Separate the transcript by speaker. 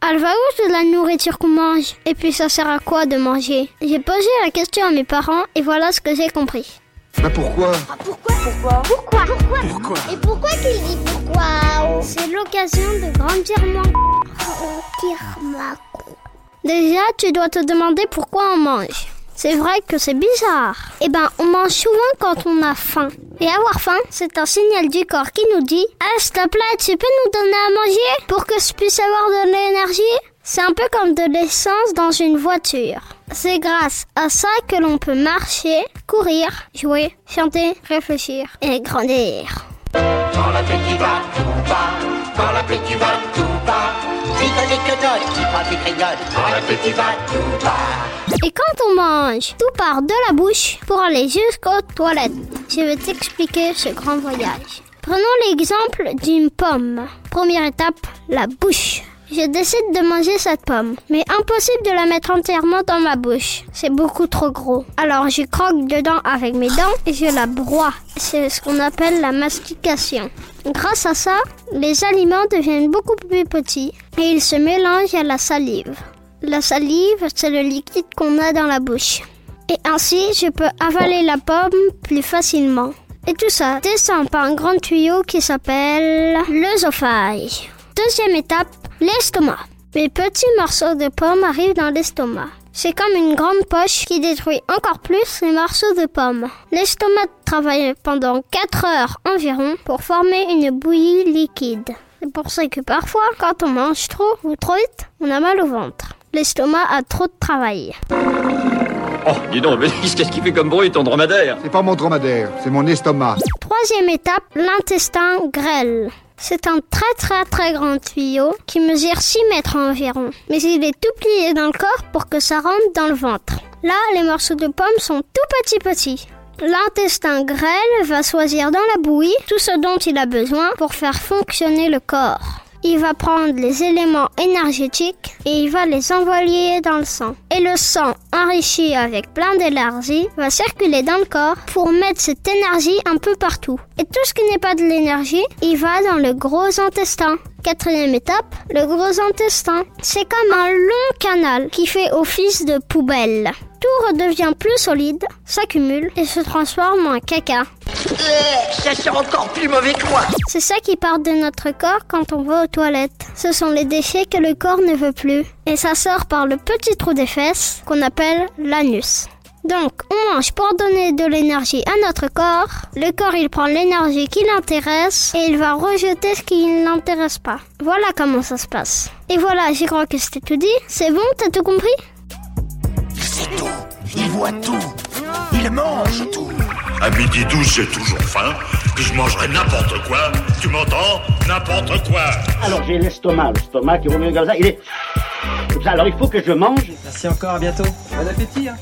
Speaker 1: Elle va où de la nourriture qu'on mange? Et puis ça sert à quoi de manger? J'ai posé la question à mes parents et voilà ce que j'ai compris.
Speaker 2: Bah pourquoi?
Speaker 3: Ah, pourquoi? Pourquoi?
Speaker 1: Pourquoi? Pourquoi?
Speaker 2: Pourquoi?
Speaker 3: Et pourquoi qu'il dit pourquoi?
Speaker 1: C'est l'occasion de grandir mon...
Speaker 3: Grandir ma
Speaker 1: Déjà, tu dois te demander pourquoi on mange. C'est vrai que c'est bizarre. Eh ben, on mange souvent quand on a faim. Et avoir faim, c'est un signal du corps qui nous dit Ah, s'il te plaît, tu peux nous donner à manger pour que je puisse avoir de l'énergie? C'est un peu comme de l'essence dans une voiture. C'est grâce à ça que l'on peut marcher, courir, jouer, chanter, réfléchir et grandir. Et quand on mange, tout part de la bouche pour aller jusqu'aux toilettes. Je vais t'expliquer ce grand voyage. Prenons l'exemple d'une pomme. Première étape, la bouche. Je décide de manger cette pomme, mais impossible de la mettre entièrement dans ma bouche. C'est beaucoup trop gros. Alors je croque dedans avec mes dents et je la broie. C'est ce qu'on appelle la mastication. Grâce à ça, les aliments deviennent beaucoup plus petits et ils se mélangent à la salive. La salive, c'est le liquide qu'on a dans la bouche. Et ainsi, je peux avaler la pomme plus facilement. Et tout ça descend par un grand tuyau qui s'appelle l'œsophage. Deuxième étape, l'estomac. Les petits morceaux de pomme arrivent dans l'estomac. C'est comme une grande poche qui détruit encore plus les morceaux de pommes. L'estomac travaille pendant 4 heures environ pour former une bouillie liquide. C'est pour ça que parfois, quand on mange trop ou trop vite, on a mal au ventre. L'estomac a trop de travail.
Speaker 4: Oh, dis donc, Bélise, qu'est-ce qui fait comme bruit ton dromadaire?
Speaker 2: C'est pas mon dromadaire, c'est mon estomac.
Speaker 1: Troisième étape, l'intestin grêle. C'est un très très très grand tuyau qui mesure 6 mètres environ. Mais il est tout plié dans le corps pour que ça rentre dans le ventre. Là, les morceaux de pommes sont tout petits petits. L'intestin grêle va choisir dans la bouillie tout ce dont il a besoin pour faire fonctionner le corps. Il va prendre les éléments énergétiques et il va les envoyer dans le sang. Et le sang, enrichi avec plein d'énergie, va circuler dans le corps pour mettre cette énergie un peu partout. Et tout ce qui n'est pas de l'énergie, il va dans le gros intestin. Quatrième étape, le gros intestin. C'est comme un long canal qui fait office de poubelle. Redevient plus solide, s'accumule et se transforme en caca.
Speaker 5: Euh, ça sent encore plus mauvais que moi.
Speaker 1: C'est ça qui part de notre corps quand on va aux toilettes. Ce sont les déchets que le corps ne veut plus. Et ça sort par le petit trou des fesses qu'on appelle l'anus. Donc, on mange pour donner de l'énergie à notre corps. Le corps, il prend l'énergie qui l'intéresse et il va rejeter ce qui ne l'intéresse pas. Voilà comment ça se passe. Et voilà, je crois que c'était tout dit. C'est bon, t'as tout compris?
Speaker 5: Tout. Il voit tout. Il mange tout.
Speaker 6: À midi 12, j'ai toujours faim, puis je mangerai n'importe quoi. Tu m'entends? N'importe quoi.
Speaker 7: Alors j'ai l'estomac, l'estomac qui revient comme ça, il est... Comme ça, alors il faut que je mange.
Speaker 8: Merci encore, à bientôt. Bon appétit. Hein.